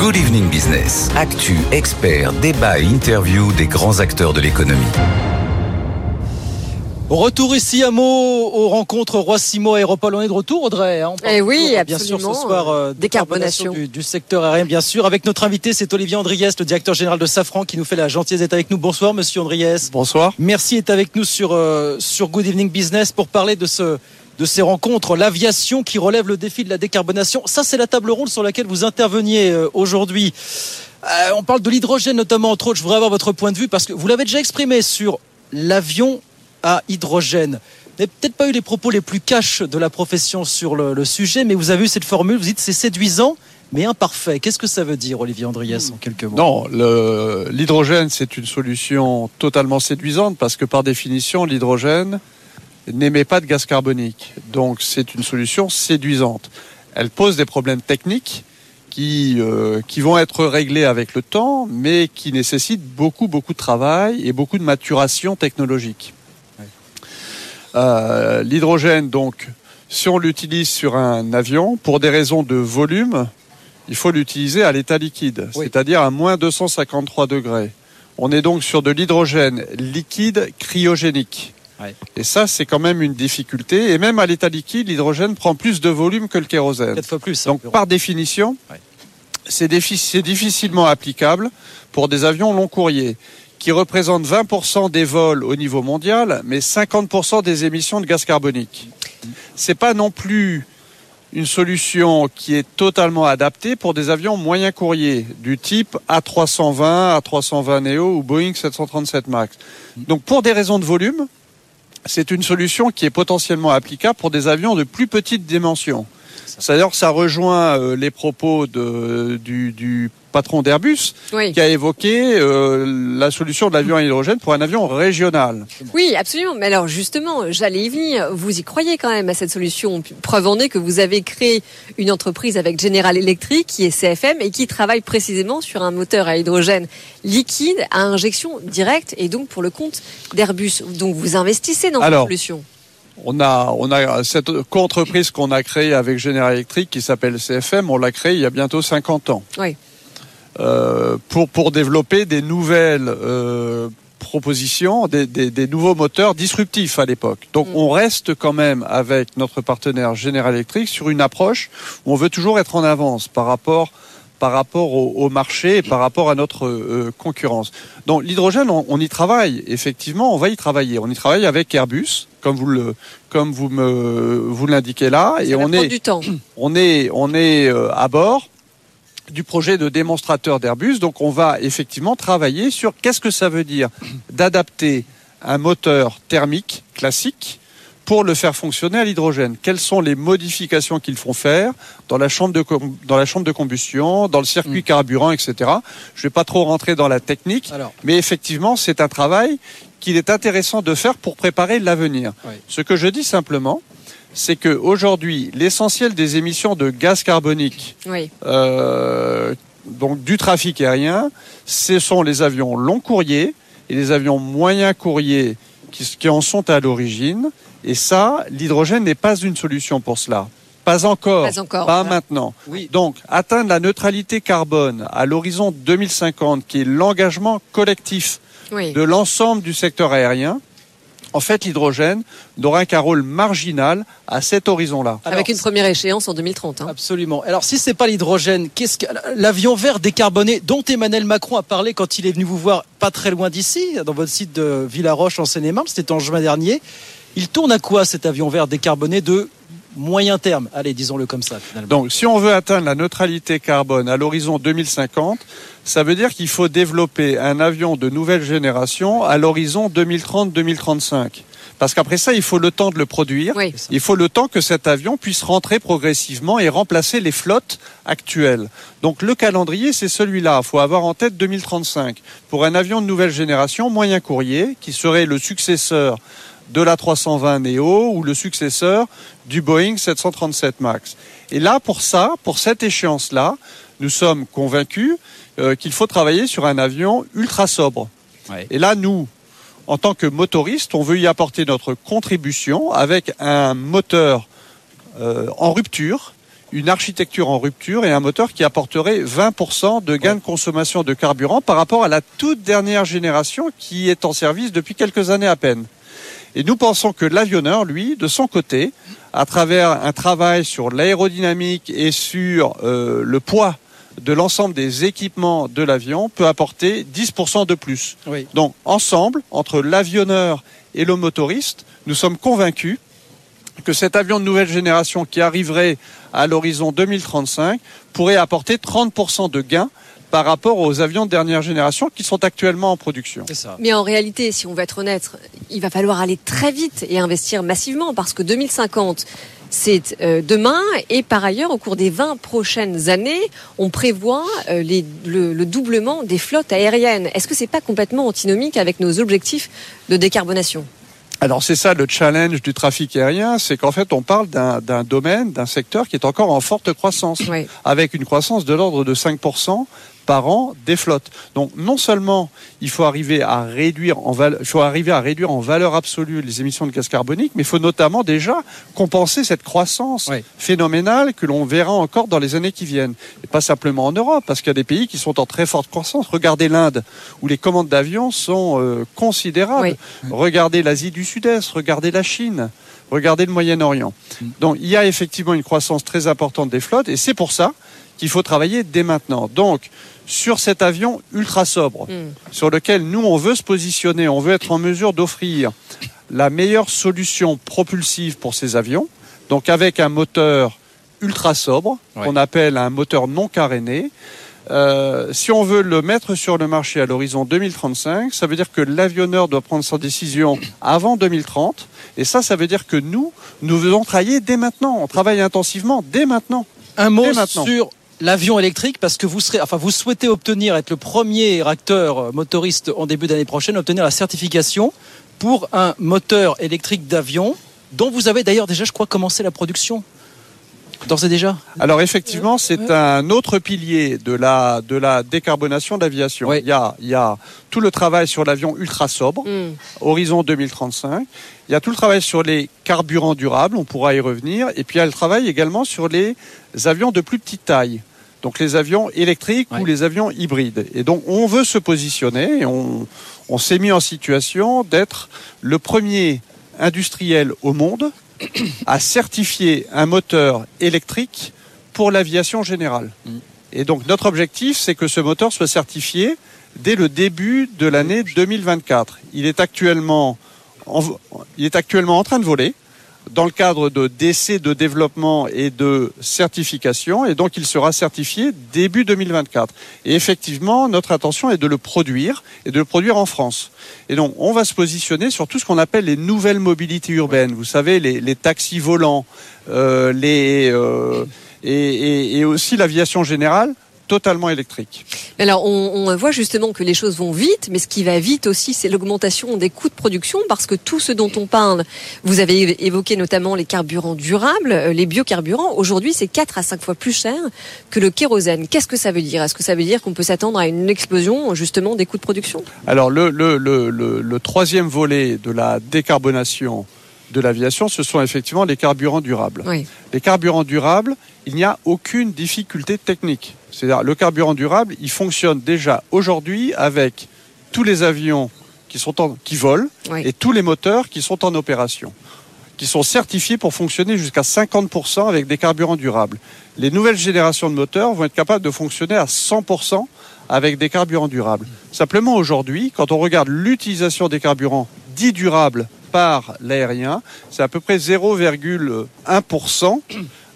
Good Evening Business. Actu, experts, débat et interview des grands acteurs de l'économie. Retour ici à Meaux aux rencontres Roi-Simo Aéropole. On est de retour, Audrey. Hein, eh oui, bien sûr, ce soir, euh, décarbonation, du, secteur aérien, bien sûr. Avec notre invité, c'est Olivier Andriès, le directeur général de Safran, qui nous fait la gentillesse d'être avec nous. Bonsoir, monsieur Andriès. Bonsoir. Merci d'être avec nous sur, euh, sur Good Evening Business pour parler de ce, de ces rencontres, l'aviation qui relève le défi de la décarbonation. Ça, c'est la table ronde sur laquelle vous interveniez euh, aujourd'hui. on parle de l'hydrogène notamment, entre autres. Je voudrais avoir votre point de vue parce que vous l'avez déjà exprimé sur l'avion à hydrogène. Vous n'avez peut-être pas eu les propos les plus cash de la profession sur le, sujet, mais vous avez eu cette formule, vous dites c'est séduisant, mais imparfait. Qu'est-ce que ça veut dire, Olivier Andriès, en quelques mots? Non, l'hydrogène, c'est une solution totalement séduisante parce que par définition, l'hydrogène n'émet pas de gaz carbonique. Donc c'est une solution séduisante. Elle pose des problèmes techniques qui, euh, qui vont être réglés avec le temps, mais qui nécessitent beaucoup, beaucoup de travail et beaucoup de maturation technologique. Euh, l'hydrogène, donc, si on l'utilise sur un avion, pour des raisons de volume, il faut l'utiliser à l'état liquide, c'est-à-dire à moins 253 degrés. On est donc sur de l'hydrogène liquide cryogénique. Et ça, c'est quand même une difficulté. Et même à l'état liquide, l'hydrogène prend plus de volume que le kérosène. Quatre fois plus. Donc, par définition, c'est difficilement applicable pour des avions long courriers qui représentent 20% des vols au niveau mondial, mais 50% des émissions de gaz carbonique. C'est pas non plus une solution qui est totalement adaptée pour des avions moyens courriers du type A320, A320 Neo ou Boeing 737 MAX. Donc pour des raisons de volume, c'est une solution qui est potentiellement applicable pour des avions de plus petite dimension. C'est-à-dire ça rejoint euh, les propos de, du, du patron d'Airbus, qui a évoqué euh, la solution de l'avion à hydrogène pour un avion régional. Oui, absolument. Mais alors justement, j'allais y venir. Vous y croyez quand même à cette solution? Preuve en est que vous avez créé une entreprise avec General Electric, qui est CFM, et qui travaille précisément sur un moteur à hydrogène liquide à injection directe, et donc pour le compte d'Airbus. Donc vous investissez dans cette solution on a, on a cette co-entreprise qu'on a créée avec General Electric qui s'appelle CFM, on l'a créée il y a bientôt 50 ans. Oui. Euh, pour, pour développer des nouvelles euh, propositions, des, des, nouveaux moteurs disruptifs à l'époque. Donc mm. on reste quand même avec notre partenaire General Electric sur une approche où on veut toujours être en avance par rapport par rapport au, marché et par rapport à notre euh, concurrence. Donc l'hydrogène, on, y travaille. Effectivement, on va y travailler. On y travaille avec Airbus, comme vous le, comme vous me, vous l'indiquez là, et on est, du temps. on est, on est à bord du projet de démonstrateur d'Airbus. Donc on va effectivement travailler sur qu'est-ce que ça veut dire d'adapter un moteur thermique classique pour le faire fonctionner à l'hydrogène. Quelles sont les modifications qu'ils font faire dans la chambre de, dans la chambre de combustion, dans le circuit mm. carburant, etc. Je ne vais pas trop rentrer dans la technique, mais effectivement, c'est un travail qu'il est intéressant de faire pour préparer l'avenir. Ce que je dis simplement, c'est que aujourd'hui, l'essentiel des émissions de gaz carbonique, euh, donc du trafic aérien, ce sont les avions long courriers et les avions moyens courriers qui, en sont à l'origine. Et ça, l'hydrogène n'est pas une solution pour cela. Pas encore, pas, maintenant. Donc, atteindre la neutralité carbone à l'horizon 2050, qui est l'engagement collectif de l'ensemble du secteur aérien, en fait, l'hydrogène n'aura qu'un rôle marginal à cet horizon-là. Avec une première échéance en 2030. Hein. Absolument. Alors, si c'est pas l'hydrogène, qu'est-ce que l'avion vert décarboné dont Emmanuel Macron a parlé quand il est venu vous voir pas très loin d'ici, dans votre site de Villaroche en Seine-et-Marne, c'était en juin dernier. Il tourne à quoi cet avion vert décarboné de moyen terme? Allez, disons-le comme ça. Finalement. Donc, si on veut atteindre la neutralité carbone à l'horizon 2050, ça veut dire qu'il faut développer un avion de nouvelle génération à l'horizon 2030-2035. Parce qu'après ça, il faut le temps de le produire. Il faut le temps que cet avion puisse rentrer progressivement et remplacer les flottes actuelles. Donc le calendrier, c'est celui-là. Il faut avoir en tête 2035 pour un avion de nouvelle génération moyen courrier qui serait le successeur de la 320 Neo ou le successeur du Boeing 737 MAX. Et là, pour ça, pour cette échéance-là, nous sommes convaincus euh, qu'il faut travailler sur un avion ultra sobre. Et là, nous, en tant que motoristes, on veut y apporter notre contribution avec un moteur euh, en rupture une architecture en rupture et un moteur qui apporterait 20% de gain de consommation de carburant par rapport à la toute dernière génération qui est en service depuis quelques années à peine. Et nous pensons que l'avionneur, lui, de son côté, à travers un travail sur l'aérodynamique et sur euh, le poids de l'ensemble des équipements de l'avion, peut apporter 10% de plus. Oui. Donc, ensemble, entre l'avionneur et le motoriste, nous sommes convaincus que cet avion de nouvelle génération qui arriverait à l'horizon 2035 pourrait apporter 30% de gains par rapport aux avions de dernière génération qui sont actuellement en production. Ça. Mais en réalité, si on veut être honnête, il va falloir aller très vite et investir massivement parce que 2050, c'est euh, demain et par ailleurs, au cours des 20 prochaines années, on prévoit euh, les- le, le doublement des flottes aériennes. Est-ce que c'est pas complètement antinomique avec nos objectifs de décarbonation? Alors c'est ça le challenge du trafic aérien, c'est qu'en fait on parle d'un d'un domaine, d'un secteur qui est encore en forte croissance, Oui. avec une croissance de l'ordre de 5% par an des flottes. Donc non seulement il faut arriver à réduire en val- il faut arriver à réduire en valeur absolue les émissions de gaz carbonique, mais il faut notamment déjà compenser cette croissance Oui. phénoménale que l'on verra encore dans les années qui viennent. Et pas simplement en Europe, parce qu'il y a des pays qui sont en très forte croissance. Regardez l'Inde, où les commandes d'avions sont euh, considérables. Regardez l'Asie du Sud-Est, regardez la Chine, regardez le Moyen-Orient. Donc il y a effectivement une croissance très importante des flottes, et c'est pour ça qu'il faut travailler dès maintenant. Donc sur cet avion ultra sobre, Hmm. sur lequel nous on veut se positionner, on veut être en mesure d'offrir la meilleure solution propulsive pour ces avions, donc avec un moteur ultra sobre, Ouais. qu'on appelle un moteur non caréné. Euh, si on veut le mettre sur le marché à l'horizon 2035, ça veut dire que l'avionneur doit prendre sa décision avant 2030. Et ça, ça veut dire que nous, nous devons travailler dès maintenant. On travaille intensivement dès maintenant. Un mot sur l'avion électrique parce que vous serez, enfin, vous souhaitez obtenir être le premier acteur euh, motoriste en début d'année prochaine, obtenir la certification pour un moteur électrique d'avion dont vous avez d'ailleurs déjà, je crois, commencé la production. D'ores et déjà. Alors effectivement, c'est un autre pilier de la, de la décarbonation de l'aviation. Ouais. Il, y a, il y a tout le travail sur l'avion ultra sobre, Hmm. horizon 2035. Il y a tout le travail sur les carburants durables, on pourra y revenir. Et puis il y a le travail également sur les avions de plus petite taille. Donc les avions électriques ou les avions hybrides. Et donc on veut se positionner et on, on s'est mis en situation d'être le premier industriel au monde à certifier un moteur électrique pour l'aviation générale. Mm. Et donc notre objectif, c'est que ce moteur soit certifié dès le début de l'année 2024. Il est actuellement en, il est actuellement en train de voler dans le cadre de d'essais de développement et de certification et donc il sera certifié début 2024. Et effectivement, notre intention est de le produire et de le produire en France. Et donc on va se positionner sur tout ce qu'on appelle les nouvelles mobilités urbaines. Vous savez, les, taxis volants, euh, les euh, et aussi l'aviation générale totalement électrique. Alors, on, on voit justement que les choses vont vite, mais ce qui va vite aussi, c'est l'augmentation des coûts de production, parce que tout ce dont on parle, vous avez évoqué notamment les carburants durables, euh, les biocarburants. Aujourd'hui, c'est 4 à 5 fois plus cher que le kérosène. Qu'est-ce que ça veut dire? Est-ce que ça veut dire qu'on peut s'attendre à une explosion justement des coûts de production? Alors le, le, le, le, le troisième volet de la décarbonation de l'aviation, ce sont effectivement les carburants durables. Oui. Les carburants durables, il n'y a aucune difficulté technique. C'est-à-dire le carburant durable, il fonctionne déjà aujourd'hui avec tous les avions qui, sont en, qui volent Oui. et tous les moteurs qui sont en opération, qui sont certifiés pour fonctionner jusqu'à 50% avec des carburants durables. Les nouvelles générations de moteurs vont être capables de fonctionner à 100% avec des carburants durables. Simplement aujourd'hui, quand on regarde l'utilisation des carburants dits durables par l'aérien, c'est à peu près 0,1%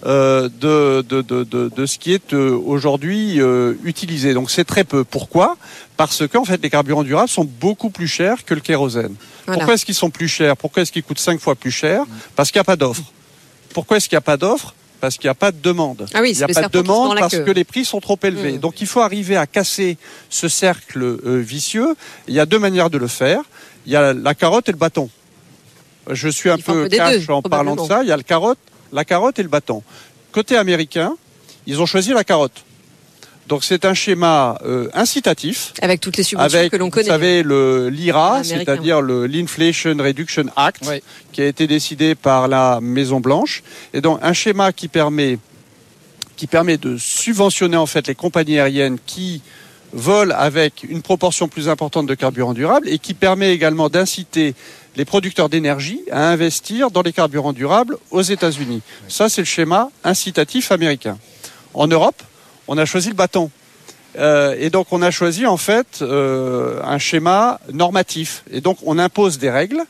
euh, de, de, de, de, de ce qui est euh, aujourd'hui euh, utilisé. Donc c'est très peu. Pourquoi? Parce qu'en fait les carburants durables sont beaucoup plus chers que le kérosène. Voilà. Pourquoi est-ce qu'ils sont plus chers? Pourquoi est-ce qu'ils coûtent 5 fois plus cher? Parce qu'il n'y a pas d'offre. Pourquoi est-ce qu'il n'y a pas d'offre Parce qu'il n'y a pas de demande. Ah oui, il n'y a pas de demande parce que les prix sont trop élevés. Mm. Donc il faut arriver à casser ce cercle vicieux. Il y a deux manières de le faire. Il y a la carotte et le bâton. Je suis un un peu des cash deux, en parlant de ça. Il y a le carotte, la carotte et le bâton. Côté américain, ils ont choisi la carotte. Donc c'est un schéma euh, incitatif Avec toutes les subventions avec, que l'on vous connaît. savez, le l'IRA, c'est-à-dire le l'Inflation Reduction Act, qui a été décidé par la Maison Blanche, et donc un schéma qui permet qui permet de subventionner en fait les compagnies aériennes qui volent avec une proportion plus importante de carburant durable et qui permet également d'inciter les producteurs d'énergie à investir dans les carburants durables aux États-Unis. Ça, c'est le schéma incitatif américain. En Europe, on a choisi le bâton. Euh, et donc on a choisi en fait euh, un schéma normatif. Et donc on impose des règles.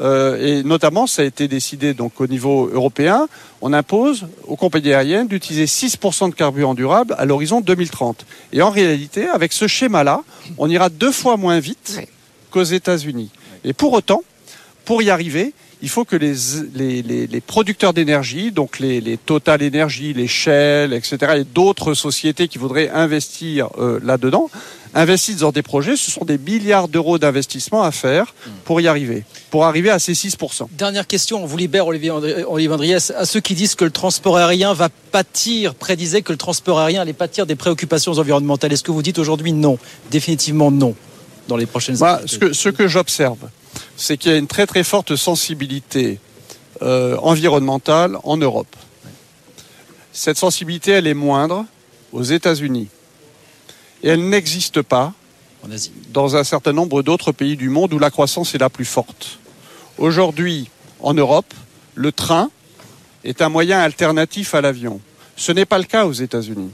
Euh, et notamment, ça a été décidé donc au niveau européen, on impose aux compagnies aériennes d'utiliser 6% de carburant durable à l'horizon 2030. Et en réalité, avec ce schéma-là, on ira deux fois moins vite qu'aux États-Unis. Et pour autant, pour y arriver, il faut que les, les, les- les producteurs d'énergie, donc les, les Total Energy, les Shell, etc., et d'autres sociétés qui voudraient investir euh, là-dedans, investissent dans des projets. Ce sont des milliards d'euros d'investissement à faire pour y arriver, pour arriver à ces 6%. Dernière question, on vous libère Olivier, Olivier Andriès, à ceux qui disent que le transport aérien va pâtir, prédisait que le transport aérien allait pâtir des préoccupations environnementales. Est-ce que vous dites aujourd'hui non Définitivement non dans les prochaines années ce que, ce que j'observe, c'est qu'il y a une très très forte sensibilité euh, environnementale en Europe. Cette sensibilité, elle est moindre aux États-Unis. Et elle n'existe pas en Asie. dans un certain nombre d'autres pays du monde où la croissance est la plus forte. Aujourd'hui, en Europe, le train est un moyen alternatif à l'avion. Ce n'est pas le cas aux États-Unis.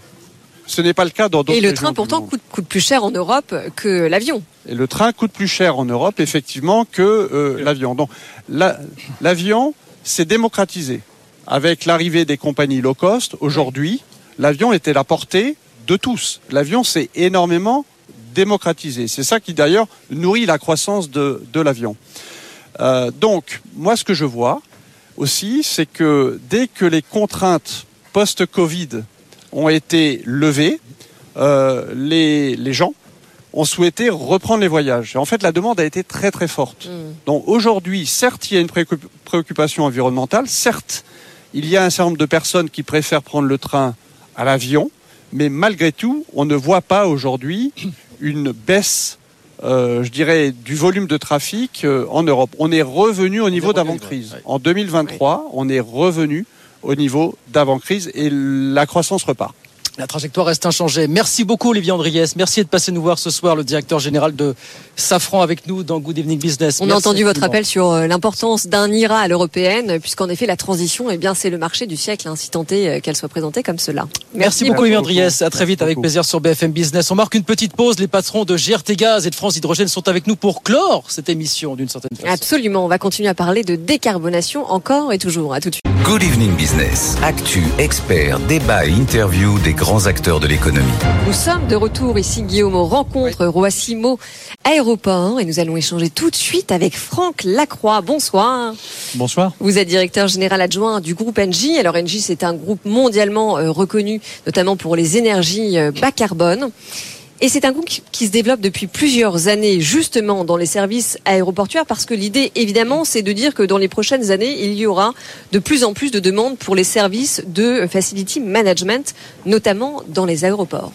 Ce n'est pas le cas dans d'autres Et le train pourtant coûte, coûte plus cher en Europe que l'avion. Et le train coûte plus cher en Europe, effectivement, que euh, l'avion. Donc, la- l'avion s'est démocratisé. Avec l'arrivée des compagnies low cost, aujourd'hui, l'avion était la portée de tous. L'avion s'est énormément démocratisé. C'est ça qui, d'ailleurs, nourrit la croissance de, de l'avion. Euh, donc, moi, ce que je vois aussi, c'est que dès que les contraintes post-Covid ont été levées, euh, les, les gens ont souhaité reprendre les voyages. Et en fait, la demande a été très très forte. Mm. Donc aujourd'hui, certes, il y a une préoccup- préoccupation environnementale, certes, il y a un certain nombre de personnes qui préfèrent prendre le train à l'avion, mais malgré tout, on ne voit pas aujourd'hui une baisse, euh, je dirais, du volume de trafic euh, en Europe. On est revenu au niveau d'avant-crise. ouais. En 2023, on est revenu au niveau d'avant-crise et la croissance repart. La trajectoire reste inchangée. Merci beaucoup Olivier Andriès. Merci de passer nous voir ce soir, le directeur général de Safran avec nous dans Good Evening Business. On a entendu votre appel sur euh, l'importance d'un IRA à l'européenne, puisqu'en effet la transition, eh bien c'est le marché du siècle, hein, si tant est euh, qu'elle soit présentée comme cela. Merci, beaucoup Olivier Andriès. À très Merci vite avec plaisir sur BFM Business. On marque une petite pause. Les patrons de GRT Gaz et de France Hydrogène sont avec nous pour clore cette émission d'une certaine façon. Absolument, on va continuer à parler de décarbonation encore et toujours. À tout de suite. Good Evening Business. Actu, experts, débat et interview des grands acteurs de l'économie. Nous sommes de retour ici, Guillaume, aux rencontres Roissimo Aéroport et nous allons échanger tout de suite avec Franck Lacroix. Bonsoir. Bonsoir. Vous êtes directeur général adjoint du groupe Engie. Alors Engie, c'est un groupe mondialement euh, reconnu, notamment pour les énergies euh, bas carbone. Et c'est un groupe qui- se développe depuis plusieurs années, justement dans les services aéroportuaires, parce que l'idée, évidemment, c'est de dire que dans les prochaines années, il y aura de plus en plus de demandes pour les services de facility management, notamment dans les aéroports.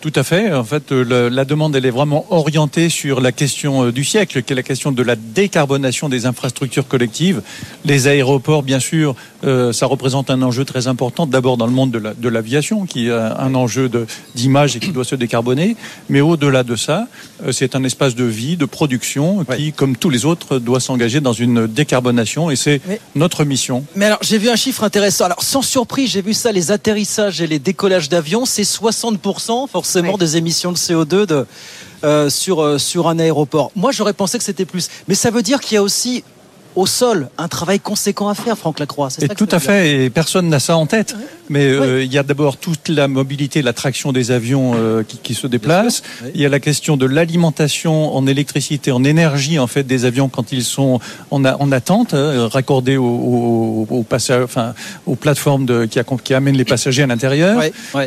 Tout à fait. En fait, euh, la demande, elle est vraiment orientée sur la question euh, du siècle, qui est la question de la décarbonation des infrastructures collectives. Les aéroports, bien sûr, euh, ça représente un enjeu très important. D'abord dans le monde de la- de l'aviation, qui a un enjeu d'image et qui doit se décarboner. Mais au-delà de ça, c'est un espace de vie, de production, qui, comme tous les autres, doit s'engager dans une décarbonation. Et c'est notre mission. Mais alors, j'ai vu un chiffre intéressant. Alors, sans surprise, j'ai vu ça, les atterrissages et les décollages d'avions, c'est 60% forcément Ouais. des émissions de CO2 de, euh, sur, euh, sur un aéroport. Moi, j'aurais pensé que c'était plus. Mais ça veut dire qu'il y a aussi au sol un travail conséquent à faire, Franck Lacroix. Et ça tout à fait, et personne n'a ça en tête. Mais euh, il y a d'abord toute la mobilité, la traction des avions euh, qui, qui se déplacent. oui. Il y a la question de l'alimentation en électricité, en énergie en fait des avions quand ils sont en, a- en attente, hein, raccordés aux, enfin, plateformes de, qui, amènent les passagers à l'intérieur.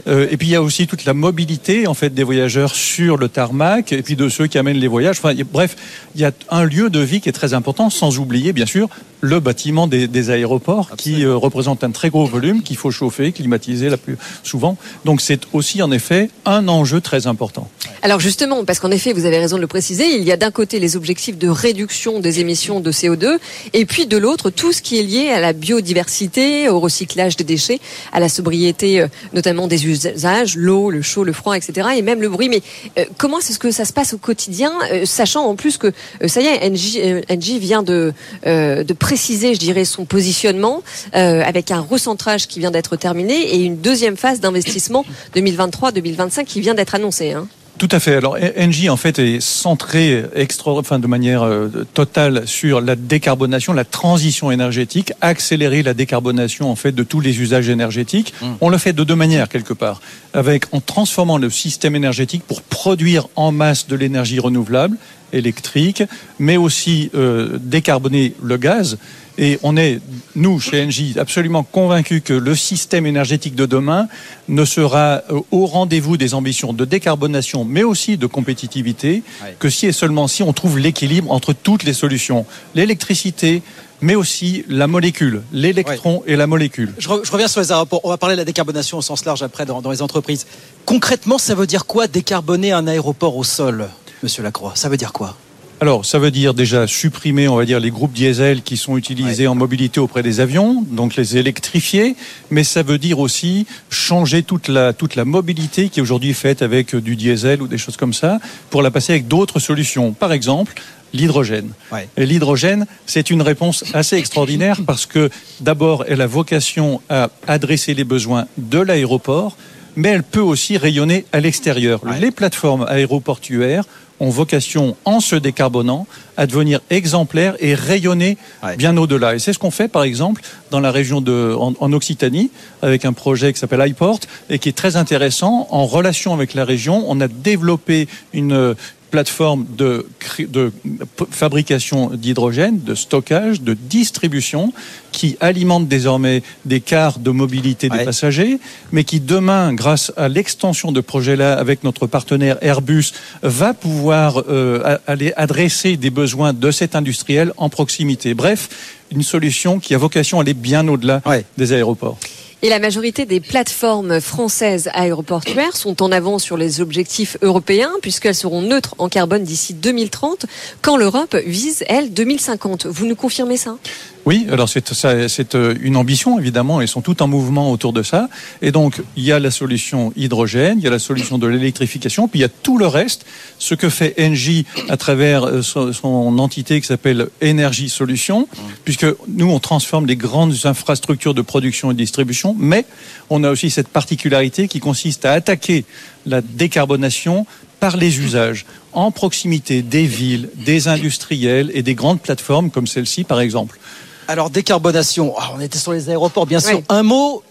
Euh, et puis il y a aussi toute la mobilité en fait des voyageurs sur le tarmac et puis de ceux qui amènent les voyages. Enfin, y bref, il y a un lieu de vie qui est très important, sans oublier bien sûr le bâtiment des, des aéroports qui euh, représente un très gros volume qu'il faut chauffer, climatiser la plus souvent. Donc c'est aussi en effet un enjeu très important. Alors justement, parce qu'en effet, vous avez raison de le préciser, il y a d'un côté les objectifs de réduction des émissions de CO2 et puis de l'autre tout ce qui est lié à la biodiversité, au recyclage des déchets, à la sobriété euh, notamment des usages, l'eau, le chaud, le froid, etc. et même le bruit. Mais euh, comment est-ce que ça se passe au quotidien, euh, sachant en plus que ça y est, NJ, NJ vient de, de préciser, je dirais, son positionnement avec un recentrage qui vient d'être terminé et une deuxième phase d'investissement 2023-2025 qui vient d'être annoncée. Hein. Tout à fait. Alors Engie en fait est centré extra, enfin de manière euh, totale sur la décarbonation, la transition énergétique, accélérer la décarbonation en fait de tous les usages énergétiques. Mmh. On le fait de deux manières quelque part, avec en transformant le système énergétique pour produire en masse de l'énergie renouvelable électrique, mais aussi euh, décarboner le gaz. Et on est, nous, chez Engie, absolument convaincus que le système énergétique de demain ne sera euh, au rendez-vous des ambitions de décarbonation, mais aussi de compétitivité, que si et seulement si on trouve l'équilibre entre toutes les solutions. L'électricité, mais aussi la molécule, l'électron et la molécule. Je, reviens sur les aéroports. On va parler de la décarbonation au sens large après dans, dans les entreprises. Concrètement, ça veut dire quoi décarboner un aéroport au sol, Monsieur Lacroix? Ça veut dire quoi? Alors, ça veut dire déjà supprimer, on va dire, les groupes diesel qui sont utilisés en mobilité auprès des avions, donc les électrifier, mais ça veut dire aussi changer toute la, toute la mobilité qui est aujourd'hui faite avec du diesel ou des choses comme ça, pour la passer avec d'autres solutions. Par exemple, l'hydrogène. Et l'hydrogène, c'est une réponse assez extraordinaire parce que d'abord, elle a vocation à adresser les besoins de l'aéroport, mais elle peut aussi rayonner à l'extérieur. Les plateformes aéroportuaires ont vocation, en se décarbonant, à devenir exemplaires et rayonner bien au-delà. Et c'est ce qu'on fait, par exemple, dans la région de, en, Occitanie, avec un projet qui s'appelle iPort et qui est très intéressant. En relation avec la région, on a développé une, plateforme de, de fabrication d'hydrogène, de stockage, de distribution, qui alimente désormais des cars de mobilité des passagers, mais qui demain, grâce à l'extension de projet-là avec notre partenaire Airbus, va pouvoir euh, aller adresser des besoins de cet industriel en proximité. Bref, une solution qui a vocation à aller bien au-delà des aéroports. Et la majorité des plateformes françaises aéroportuaires sont en avant sur les objectifs européens puisqu'elles seront neutres en carbone d'ici 2030 quand l'Europe vise, elle, 2050. Vous nous confirmez ça? Oui, alors c'est euh, une ambition évidemment, ils sont tout en mouvement autour de ça. Et donc il y a la solution hydrogène, il y a la solution de l'électrification, puis il y a tout le reste, ce que fait Engie à travers euh, son, entité qui s'appelle Énergie Solutions, puisque nous on transforme les grandes infrastructures de production et de distribution, mais on a aussi cette particularité qui consiste à attaquer la décarbonation par les usages en proximité des villes, des industriels et des grandes plateformes comme celle-ci par exemple. Alors décarbonation, ah, on était sur les aéroports bien sûr. Un mot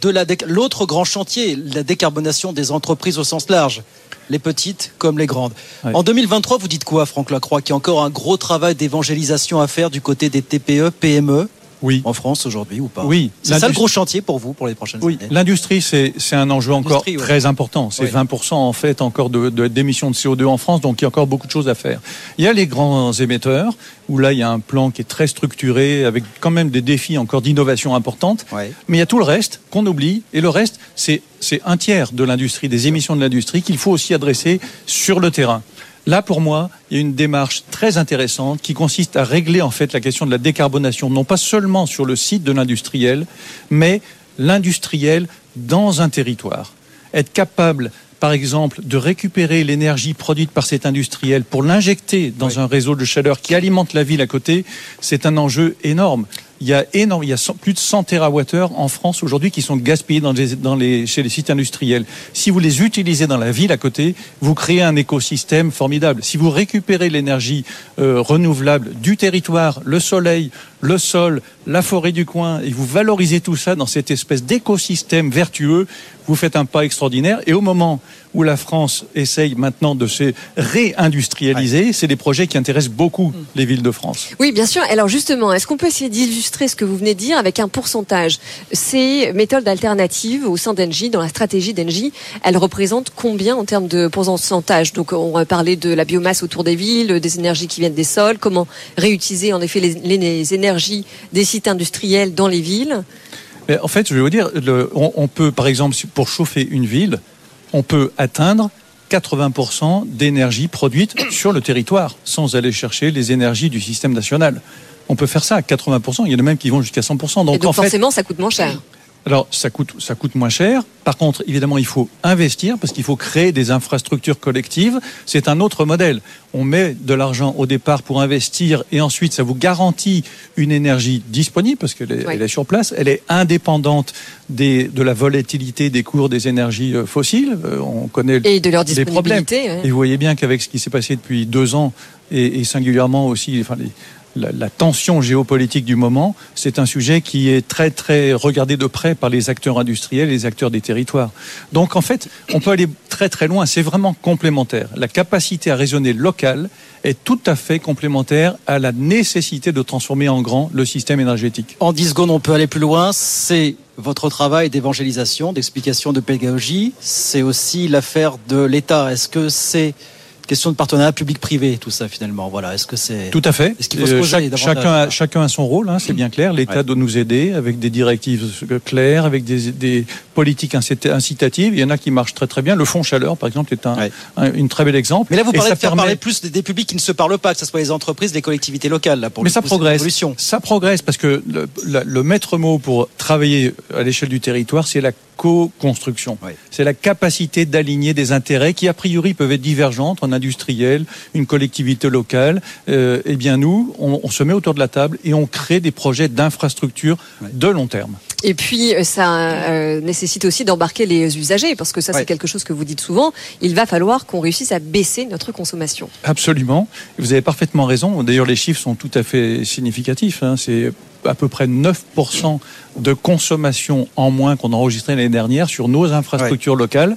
de l'autre grand chantier, la décarbonation des entreprises au sens large, les petites comme les grandes. En 2023, vous dites quoi, Franck Lacroix, qu'il y a encore un gros travail d'évangélisation à faire du côté des TPE, PME oui. en France aujourd'hui ou pas? Oui. C'est ça le gros chantier pour vous pour les prochaines oui. années? L'industrie, c'est un enjeu encore très important. C'est 20% en fait encore d'émissions de, de, CO2 en France, donc il y a encore beaucoup de choses à faire. Il y a les grands émetteurs, où là il y a un plan qui est très structuré, avec quand même des défis encore d'innovation importantes. Mais il y a tout le reste qu'on oublie, et le reste, c'est un tiers de l'industrie, des émissions de l'industrie qu'il faut aussi adresser sur le terrain. Là, pour moi, il y a une démarche très intéressante qui consiste à régler en fait la question de la décarbonation, non pas seulement sur le site de l'industriel, mais l'industriel dans un territoire. Être capable par exemple, de récupérer l'énergie produite par cet industriel pour l'injecter dans un réseau de chaleur qui alimente la ville à côté, c'est un enjeu énorme il y a énorme, il y a plus de 100 TWh en France aujourd'hui qui sont gaspillés dans les, dans les, chez les sites industriels. Si vous les utilisez dans la ville à côté, vous créez un écosystème formidable. Si vous récupérez l'énergie euh, renouvelable du territoire, le soleil, le sol, la forêt du coin, et vous valorisez tout ça dans cette espèce d'écosystème vertueux, vous faites un pas extraordinaire. Et au moment où la France essaye maintenant de se réindustrialiser, c'est des projets qui intéressent beaucoup les villes de France. Oui, bien sûr. Alors justement, est-ce qu'on peut essayer d'illustrer ce que vous venez de dire avec un pourcentage? Ces méthodes alternatives au sein d'Engie, dans la stratégie d'Engie, elles représentent combien en termes de pourcentage? Donc on va parler de la biomasse autour des villes, des énergies qui viennent des sols, comment réutiliser en effet les, les énergies l'énergie des sites industriels dans les villes Mais en fait, je vais vous dire, le- on, on peut, par exemple, pour chauffer une ville, on peut atteindre 80% d'énergie produite sur le territoire, sans aller chercher les énergies du système national. On peut faire ça à 80%. Il y en a même qui vont jusqu'à 100%. Donc, Et donc en fait, forcément, ça coûte moins cher. Alors ça coûte, ça coûte moins cher. Par contre, évidemment, il faut investir parce qu'il faut créer des infrastructures collectives. C'est un autre modèle. On met de l'argent au départ pour investir et ensuite ça vous garantit une énergie disponible parce qu'elle est, Oui. est sur place. Elle est indépendante des, de la volatilité des cours des énergies euh, fossiles. Euh, on connaît Et de leur les problèmes. Et vous voyez bien qu'avec ce qui s'est passé depuis deux ans, et, et singulièrement aussi enfin, les- la, tension géopolitique du moment, c'est un sujet qui est très très regardé de près par les acteurs industriels, les acteurs des territoires. Donc en fait, on peut aller très très loin. C'est vraiment complémentaire. La capacité à raisonner local est tout à fait complémentaire à la nécessité de transformer en grand le système énergétique. En 10 secondes, on peut aller plus loin. C'est votre travail d'évangélisation, d'explication, de pédagogie. C'est aussi l'affaire de l'État. Est-ce que c'est question de partenariat public-privé, tout ça finalement Voilà. Est-ce que c'est Tout à fait. Est-ce qu'il faut se Euh, poser chacun, a, chacun a son rôle, hein, c'est bien clair. L'État Ouais. doit nous aider avec des directives claires, avec des, des politiques incita- incitatives. Il y en a qui marchent très très bien. Le fonds chaleur, par exemple, est un, Ouais. un- une très belle exemple. Mais là, vous parlez de faire permet- parler plus des, des publics qui ne se parlent pas, que ce soit les entreprises, les collectivités locales. Là, pour Mais le ça coup, progresse. Ça progresse parce que le, la- le maître mot pour travailler à l'échelle du territoire, c'est la co-construction. C'est la capacité d'aligner des intérêts qui, a priori, peuvent être divergents entre un industriel, une collectivité locale. Euh, eh bien, nous, on, on se met autour de la table et on crée des projets d'infrastructure de long terme. Et puis, euh, ça euh, nécessite aussi d'embarquer les usagers, parce que ça, c'est quelque chose que vous dites souvent. Il va falloir qu'on réussisse à baisser notre consommation. Absolument. Vous avez parfaitement raison. D'ailleurs, les chiffres sont tout à fait significatifs. hein. C'est à peu près 9% de consommation en moins qu'on a enregistré l'année dernière sur nos infrastructures locales,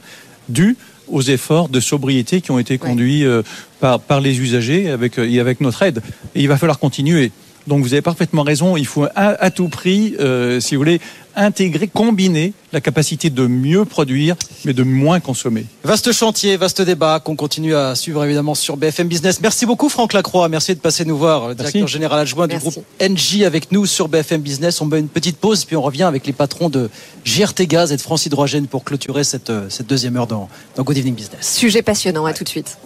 dû aux efforts de sobriété qui ont été conduits euh, par, par les usagers avec, euh, et avec notre aide. Et il va falloir continuer. Donc vous avez parfaitement raison, il faut à, à tout prix, euh, si vous voulez, intégrer, combiner la capacité de mieux produire, mais de moins consommer. Vaste chantier, vaste débat qu'on continue à suivre évidemment sur BFM Business. Merci beaucoup Franck Lacroix, merci de passer nous voir, le directeur Merci. général adjoint du Merci. groupe NJ avec nous sur BFM Business. On met une petite pause puis on revient avec les patrons de GRT Gaz et de France Hydrogène pour clôturer cette, euh, cette deuxième heure dans, dans Good Evening Business. Sujet passionnant, à tout de suite.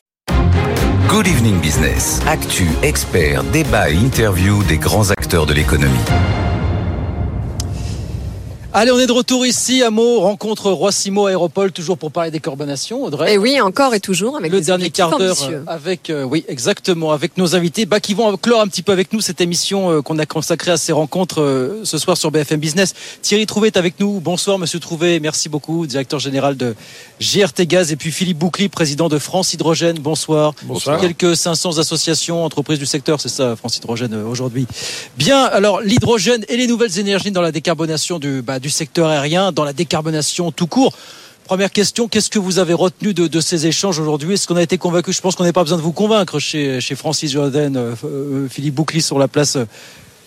Good Evening Business. Actu, experts, débat et interview des grands acteurs de l'économie. Allez, on est de retour ici à Meaux, rencontre Roi-Simo Aéropole, toujours pour parler des carbonations, Audrey. Et oui, encore et toujours avec le des dernier quart d'heure avec euh, oui exactement avec nos invités bah, qui vont clore un petit peu avec nous cette émission euh, qu'on a consacrée à ces rencontres euh, ce soir sur BFM Business. Thierry Trouvé est avec nous. Bonsoir Monsieur Trouvé, merci beaucoup, directeur général de GRT Gaz et puis Philippe Boucli, président de France Hydrogène. Bonsoir. Bonsoir. Quelques 500 associations, entreprises du secteur, c'est ça France Hydrogène euh, aujourd'hui. Bien, alors l'hydrogène et les nouvelles énergies dans la décarbonation du bah, du secteur aérien, dans la décarbonation tout court. Première question, qu'est-ce que vous avez retenu de, ces échanges aujourd'hui? Est-ce qu'on a été convaincu? Je pense qu'on n'a pas besoin de vous convaincre chez, chez Francis Jordan, euh, euh, Philippe Boucli sur la place euh,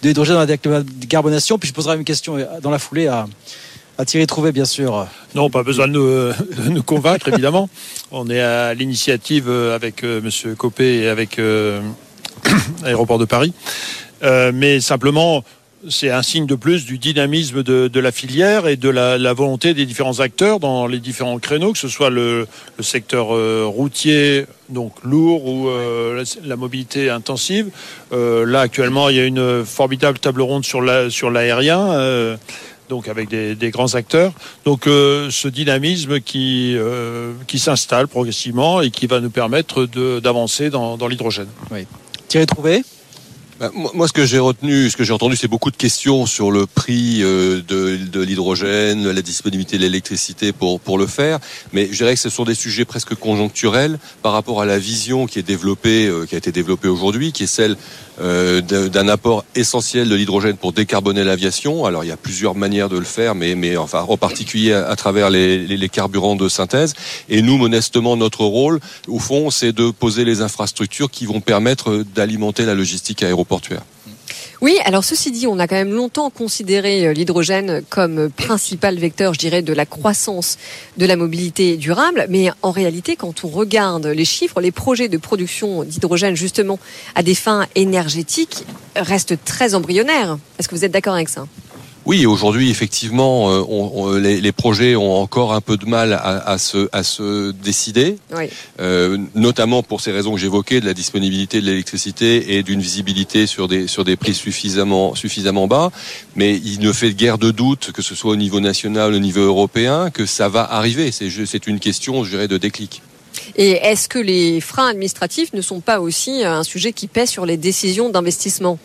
de l'hydrogène dans la décarbonation. Puis je poserai une question dans la foulée à, à Thierry Trouvé, bien sûr. Non, pas besoin de nous, convaincre, évidemment. On est à l'initiative avec Monsieur Copé et avec euh, Aéroport de Paris. Mais simplement, c'est un signe de plus du dynamisme de, la filière et de la, volonté des différents acteurs dans les différents créneaux, que ce soit le, secteur euh, routier, donc lourd, ou euh, la, mobilité intensive. Euh, là, actuellement, il y a une formidable table ronde sur la- sur l'aérien. donc avec des, grands acteurs. Donc ce dynamisme qui, s'installe progressivement et qui va nous permettre d'avancer dans, dans l'hydrogène. Thierry Trouvé? Bah, moi, ce que j'ai retenu, ce que j'ai entendu, c'est beaucoup de questions sur le prix euh, de, de l'hydrogène, la disponibilité de l'électricité pour pour le faire. Mais je dirais que ce sont des sujets presque conjoncturels par rapport à la vision qui est développée, euh, qui a été développée aujourd'hui, qui est celle euh, d'un apport essentiel de l'hydrogène pour décarboner l'aviation. Alors il y a plusieurs manières de le faire, mais mais enfin en particulier à, travers les, les, les carburants de synthèse. Et nous, modestement, notre rôle, au fond, c'est de poser les infrastructures qui vont permettre d'alimenter la logistique aéroportuaire. Oui, alors ceci dit, on a quand même longtemps considéré euh, l'hydrogène comme principal vecteur, je dirais, de la croissance de la mobilité durable. Mais en réalité, quand on regarde les chiffres, les projets de production d'hydrogène, justement, à des fins énergétiques, restent très embryonnaires. Est-ce que vous êtes d'accord avec ça? Oui, aujourd'hui, effectivement, euh, on, on, les, les, projets ont encore un peu de mal à, à se, à se décider, oui. euh, notamment pour ces raisons que j'évoquais, de la disponibilité de l'électricité et d'une visibilité sur des, sur des prix suffisamment, suffisamment bas. Mais il ne fait guère de doute, que ce soit au niveau national, au niveau européen, que ça va arriver. C'est une question, je dirais, de déclic. Et est-ce que les freins administratifs ne sont pas aussi un sujet qui pèse sur les décisions d'investissement?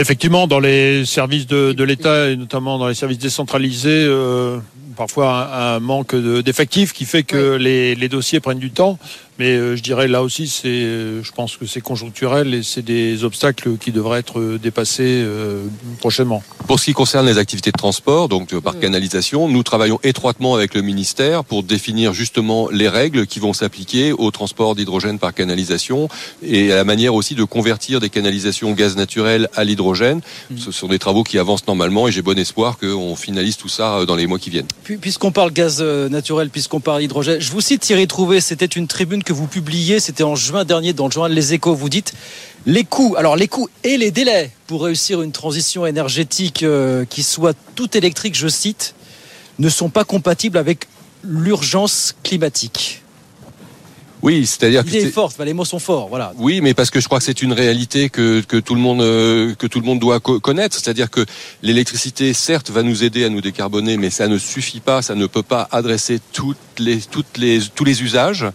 Effectivement, dans les services de, de l'État et notamment dans les services décentralisés, euh, parfois un, un manque d'effectifs qui fait que oui. les, les, dossiers prennent du temps. Mais euh, je dirais là aussi, c'est, euh, je pense que c'est conjoncturel et c'est des obstacles qui devraient être dépassés euh, prochainement. Pour ce qui concerne les activités de transport, donc par canalisation, nous travaillons étroitement avec le ministère pour définir justement les règles qui vont s'appliquer au transport d'hydrogène par canalisation et à la manière aussi de convertir des canalisations gaz naturel à l'hydrogène. Mmh. Ce sont des travaux qui avancent normalement et j'ai bon espoir qu'on finalise tout ça dans les mois qui viennent. Puisqu'on parle gaz naturel, puisqu'on parle hydrogène, je vous cite Thierry Trouvé, c'était une tribune que vous publiez, c'était en juin dernier dans le journal Les Échos. Vous dites les coûts, alors les coûts et les délais pour réussir une transition énergétique euh, qui soit tout électrique, je cite, ne sont pas compatibles avec l'urgence climatique. Oui, c'est-à-dire que l'idée est forte, les mots sont forts, voilà. Oui, mais parce que je crois que c'est une réalité que, que tout le monde euh, que tout le monde doit co connaître, c'est-à-dire que l'électricité certes va nous aider à nous décarboner, mais ça ne suffit pas, ça ne peut pas adresser toutes les toutes les tous les usages.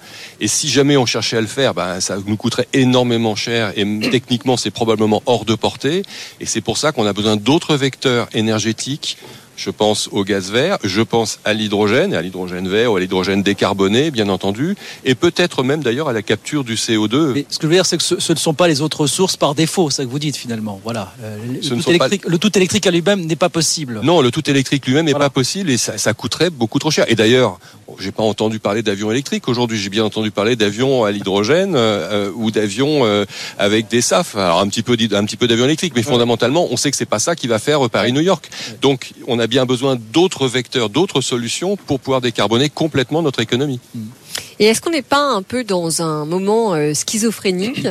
Et si jamais on cherchait à le faire, ben ça nous coûterait énormément cher et techniquement c'est probablement hors de portée. Et c'est pour ça qu'on a besoin d'autres vecteurs énergétiques je pense au gaz vert, je pense à l'hydrogène, à l'hydrogène vert ou à l'hydrogène décarboné, bien entendu, et peut-être même d'ailleurs à la capture du CO2. Mais ce que je veux dire, c'est que ce, ce, ne sont pas les autres sources par défaut, c'est ça que vous dites finalement. Voilà. Euh, le, tout électrique, pas... le, tout électrique, à lui-même n'est pas possible. Non, le tout électrique lui-même n'est voilà. pas possible et ça, ça, coûterait beaucoup trop cher. Et d'ailleurs, j'ai pas entendu parler d'avions électriques aujourd'hui. J'ai bien entendu parler d'avions à l'hydrogène euh, ou d'avions euh, avec des SAF. Alors un petit peu, un petit peu d'avions électriques, mais fondamentalement, on sait que c'est pas ça qui va faire Paris-New York. Donc, on a bien besoin d'autres vecteurs, d'autres solutions pour pouvoir décarboner complètement notre économie. Et est-ce qu'on n'est pas un peu dans un moment euh, schizophrénique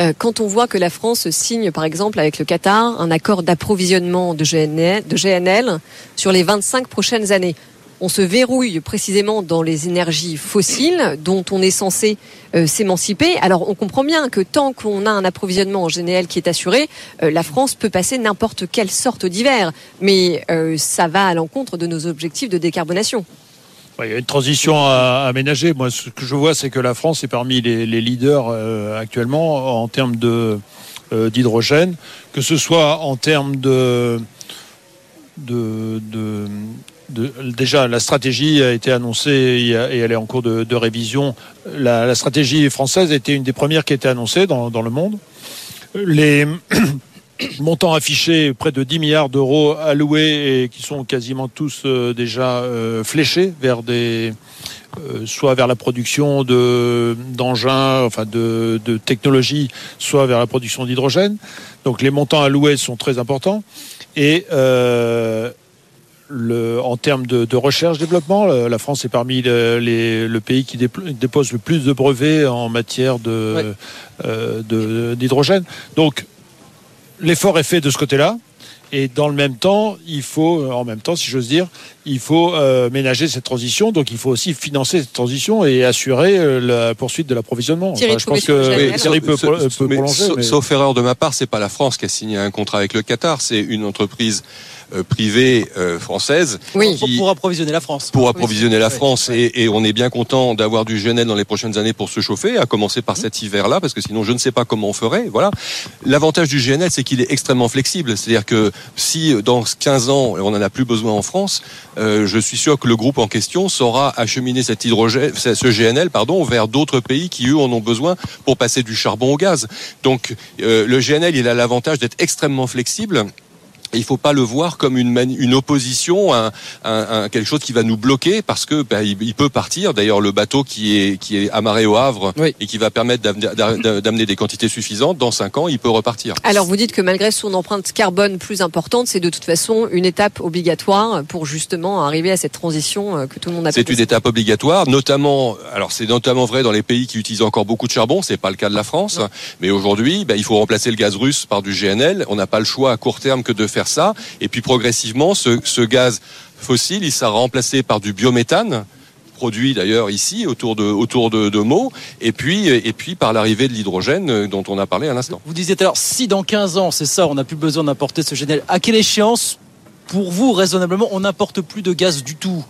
euh, quand on voit que la France signe, par exemple, avec le Qatar, un accord d'approvisionnement de GNL, de GNL sur les 25 prochaines années? On se verrouille précisément dans les énergies fossiles dont on est censé euh, s'émanciper. Alors on comprend bien que tant qu'on a un approvisionnement en GNL qui est assuré, euh, la France peut passer n'importe quelle sorte d'hiver, mais euh, ça va à l'encontre de nos objectifs de décarbonation. Il y a une transition à aménager. Moi, ce que je vois, c'est que la France est parmi les, les leaders actuellement en termes d'hydrogène, que ce soit en termes de de, de, de, déjà, la stratégie a été annoncée et elle est en cours de, révision. La, la, stratégie française été une des premières qui a été annoncée dans, dans le monde. Les montants affichés, près de 10 milliards d'euros alloués et qui sont quasiment tous euh, déjà euh, fléchés vers des, euh, soit vers la production de d'engins, enfin de, de technologies, soit vers la production d'hydrogène. Donc les montants alloués sont très importants et euh, le, en termes de, de recherche-développement, la France est parmi le, les, le pays qui dépose le plus de brevets en matière de, ouais. euh, d'hydrogène. Donc, l'effort est fait de ce côté-là. Et dans le même temps, il faut, en même temps, si j'ose dire, il faut euh, ménager cette transition. Donc, il faut aussi financer cette transition et assurer euh, la poursuite de l'approvisionnement. Enfin, je pense que Thierry peut, peut, peut mais, prolonger. Mais... Sauf erreur de ma part, c'est pas la France qui a signé un contrat avec le Qatar, c'est une entreprise euh, privée euh, française oui. qui, pour approvisionner la France. Pour approvisionner oui. la France oui. et, et, on est bien content d'avoir du GNL dans les prochaines années pour se chauffer, à commencer par mmh. cet hiver-là, parce que sinon je ne sais pas comment on ferait. Voilà. L'avantage du GNL, c'est qu'il est extrêmement flexible, c'est-à-dire que si dans 15 ans on n'en a plus besoin en France, euh, je suis sûr que le groupe en question saura acheminer cet hydrogène, ce GNL, pardon, vers d'autres pays qui eux en ont besoin pour passer du charbon au gaz. Donc euh, le GNL, il a l'avantage d'être extrêmement flexible Et il faut pas le voir comme une, une opposition, un, un- un- quelque chose qui va nous bloquer parce que bah, il, il peut partir. D'ailleurs, le bateau qui est qui est amarré au Havre Oui. et qui va permettre d'amener- d'a- d'amener des quantités suffisantes, dans cinq ans, il peut repartir. Alors vous dites que malgré son empreinte carbone plus importante, c'est de toute façon une étape obligatoire pour justement arriver à cette transition euh, que tout le monde a C'est une étape obligatoire, notamment. Alors c'est notamment vrai dans les pays qui utilisent encore beaucoup de charbon. C'est pas le cas de la France, mais aujourd'hui, bah, il faut remplacer le gaz russe par du GNL. On n'a pas le choix à court terme que de faire ça. Et puis progressivement, ce, gaz fossile, il sera remplacé par du biométhane produit d'ailleurs ici autour de autour de, Meaux et puis et puis par l'arrivée de l'hydrogène euh, dont on a parlé à l'instant. Vous disiez l'heure, si dans 15 ans, c'est ça, on n'a plus besoin d'importer ce GNL, à quelle échéance, pour vous, raisonnablement, on n'importe plus de gaz du tout?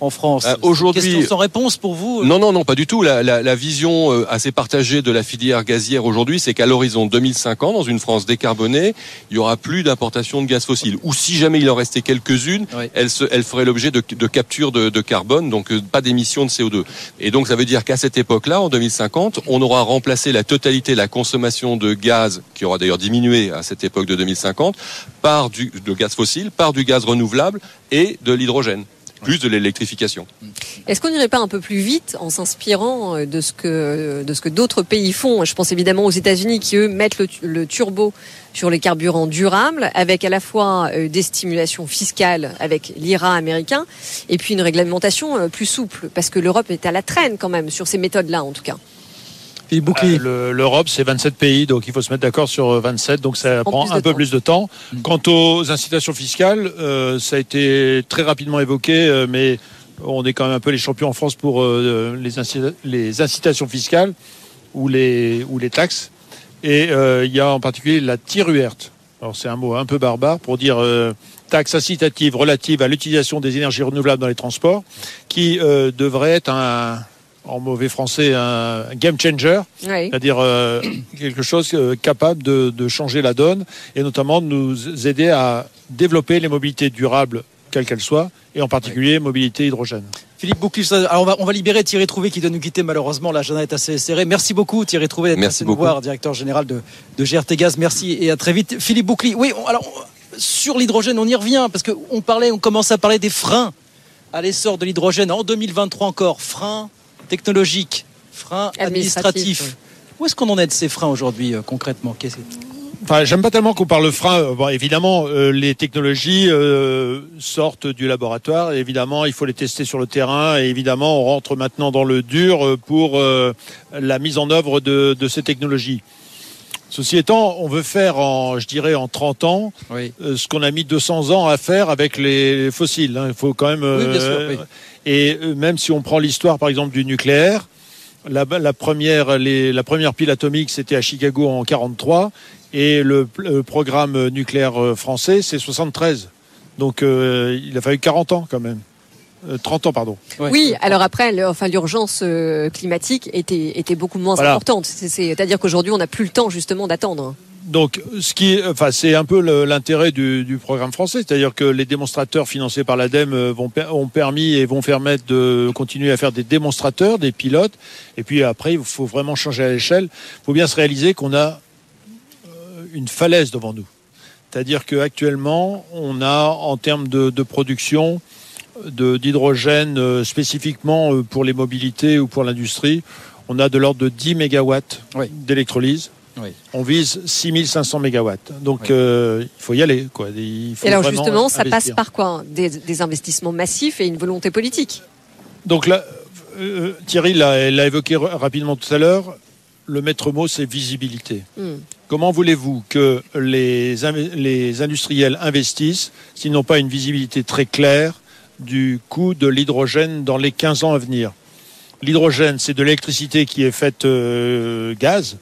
En France Euh, aujourd'hui- Question sans réponse pour vous Non, non, non, pas du tout. La, la, la vision euh, assez partagée de la filière gazière aujourd'hui, c'est qu'à l'horizon 2050, dans une France décarbonée, il y aura plus d'importation de gaz fossile. Ou si jamais il en restait quelques-unes, Oui. elles, se, elles feraient l'objet de, de capture de, de carbone, donc euh, pas d'émissions de CO2. Et donc ça veut dire qu'à cette époque-là, en 2050, on aura remplacé la totalité de la consommation de gaz, qui aura d'ailleurs diminué à cette époque de 2050, par du de gaz fossile, par du gaz renouvelable et de l'hydrogène, plus de l'électrification. Est-ce qu'on n'irait pas un peu plus vite en s'inspirant euh, de ce que de ce que d'autres pays font? Je pense évidemment aux États-Unis qui eux mettent le, le turbo sur les carburants durables, avec à la fois euh, des stimulations fiscales avec l'IRA américain et puis une réglementation euh, plus souple, parce que l'Europe est à la traîne quand même sur ces méthodes-là en tout cas. Philippe Bouclier. Euh, le- L'Europe, c'est 27 pays, donc il faut se mettre d'accord sur euh, 27, donc ça prend un peu temps. plus de temps. Quant aux incitations fiscales, euh, ça a été très rapidement évoqué, euh, mais on est quand même un peu les champions en France pour euh, les, incita- les incitations fiscales ou les, ou les taxes. Et euh, il y a en particulier la tiruerte. Alors c'est un mot un peu barbare pour dire euh, taxe incitative relative à l'utilisation des énergies renouvelables dans les transports, qui euh, devrait être un, en mauvais français, un game changer Oui. c'est-à-dire euh, quelque chose euh, capable de, de changer la donne et notamment de nous aider à développer les mobilités durables, quelles qu'elles soient, et en particulier mobilité hydrogène. Philippe ça- alors on va, on va libérer Thierry Trouvé qui doit nous quitter malheureusement. L'agenda est assez serré. Merci beaucoup Thierry Trouvé d'être Merci passé nous beaucoup. voir, directeur général de, de GRT Gaz. Merci et à très vite. Philippe Bouclier, oui, on- alors sur l'hydrogène, on y revient parce qu'on parlait, on commence à parler des freins à l'essor de l'hydrogène en 2023 encore. Freins technologiques, freins Administratifs. Où est-ce qu'on en est de ces freins aujourd'hui euh, concrètement Enfin, j'aime pas tellement qu'on parle frein. Euh, Bon, évidemment, euh, les technologies euh, sortent du laboratoire. Et évidemment, il faut les tester sur le terrain. Et évidemment, on rentre maintenant dans le dur pour euh, la mise en œuvre de, de ces technologies. Ceci étant, on veut faire en, je dirais, en 30 ans, Oui. euh, ce qu'on a mis 200 ans à faire avec les fossiles. hein. Il faut quand même. Oui, bien sûr, euh, oui. Et euh, même si on prend l'histoire, par exemple, du nucléaire, la, la première, les, la première pile atomique, c'était à Chicago en 43, et le, le programme nucléaire français, c'est 73. Donc, euh, il a fallu 40 ans quand même. Euh, 30 ans, pardon. Ouais. Oui, alors après, le- enfin, l'urgence euh, climatique était, était beaucoup moins Voilà. importante. C'est- C'est-à-dire qu'aujourd'hui, on n'a plus le temps justement d'attendre. Donc, ce qui, enfin, c'est un peu le- l'intérêt du, du programme français, c'est-à-dire que les démonstrateurs financés par l'ADEME euh, vont ont permis et vont permettre de continuer à faire des démonstrateurs, des pilotes, et puis après, il faut vraiment changer à l'échelle. Il faut bien se réaliser qu'on a euh, une falaise devant nous, c'est-à-dire qu'actuellement, on a en termes de, de production d'hydrogène euh, spécifiquement euh, pour les mobilités ou pour l'industrie, on a de l'ordre de 10 mégawatts Oui. d'électrolyse. Oui. On vise 6500 mégawatts. Donc Oui. euh, il faut y aller. Quoi. Il faut Et alors justement, ça investir. passe par quoi des, des investissements massifs et une volonté politique? Donc là, euh, Thierry l'a évoqué ra- rapidement tout à l'heure. Le maître mot, c'est visibilité. Hmm. Comment voulez-vous que les industriels investissent s'ils n'ont pas une visibilité très claire du coût de l'hydrogène dans les 15 ans à venir L'hydrogène, c'est de l'électricité qui est faite euh, gaz.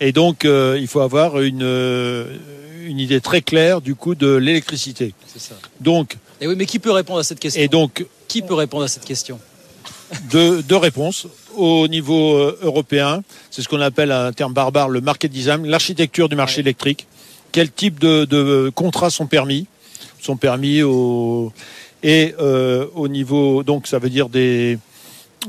Et donc, euh, il faut avoir une, euh, une idée très claire du coût de l'électricité. C'est ça. Donc, Et oui, mais qui peut répondre à cette question? et donc, Qui peut répondre à cette question? deux, deux réponses. Au niveau européen, c'est ce qu'on appelle un terme barbare le market design, l'architecture du marché électrique. Quel type de, de contrats sont permis? Sont permis au et euh, au niveau donc ça veut dire des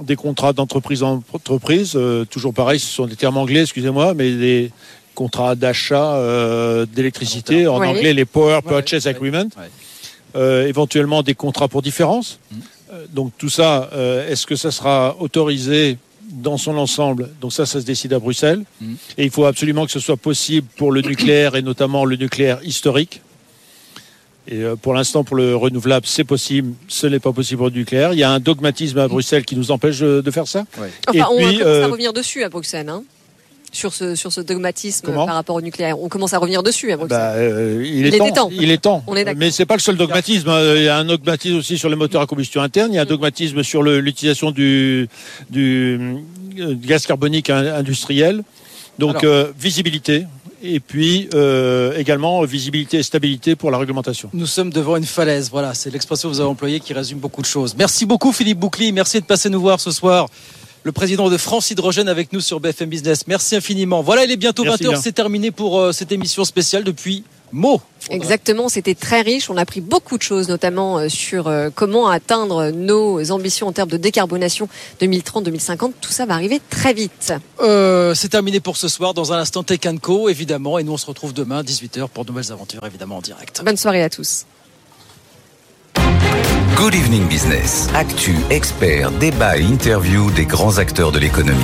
des contrats d'entreprise en entreprise. euh, toujours pareil, ce sont des termes anglais, excusez-moi, mais des contrats d'achat euh, d'électricité, en Ouais. anglais les Power Purchase ouais, Agreement, ouais. Euh, éventuellement des contrats pour différence. Mhm. Euh, donc tout ça, euh, est-ce que ça sera autorisé dans son ensemble? Donc ça, ça se décide à Bruxelles. Mhm. Et il faut absolument que ce soit possible pour le nucléaire et notamment le nucléaire historique. Et euh, pour l'instant, pour le renouvelable, c'est possible. Ce n'est pas possible pour le nucléaire. Il y a un dogmatisme à Bruxelles qui nous empêche de de faire ça. Enfin, Et on puis, commence euh, à revenir dessus à Bruxelles, hein, sur ce sur ce dogmatisme Comment par rapport au nucléaire. On commence à revenir dessus à Bruxelles. Bah, euh, il, est Il temps. temps. Il est temps. On est d'accord. Mais c'est pas le seul dogmatisme. hein. Il y a un dogmatisme aussi sur les moteurs à combustion interne. Il y a un dogmatisme sur l'utilisation du, du euh, gaz carbonique in- industriel. Donc Alors- euh, visibilité et puis euh, également visibilité et stabilité pour la réglementation. Nous sommes devant une falaise. Voilà, c'est l'expression que vous avez employée qui résume beaucoup de choses. Merci beaucoup Philippe Boucli. Merci de passer nous voir ce soir. Le président de France Hydrogène avec nous sur BFM Business. Merci infiniment. Voilà, il est bientôt Merci 20h. bien. C'est terminé pour euh, cette émission spéciale depuis Mo. Exactement, c'était très riche. On a appris beaucoup de choses, notamment euh, sur euh, comment atteindre nos ambitions en termes de décarbonation 2030-2050. Tout ça va arriver très vite. Euh, c'est terminé pour ce soir. Dans un instant, Tech Co, évidemment. Et nous, on se retrouve demain, 18h, pour de nouvelles aventures, évidemment, en direct. Bonne soirée à tous. Good Evening Business. Actu, experts, débat et interview des grands acteurs de l'économie.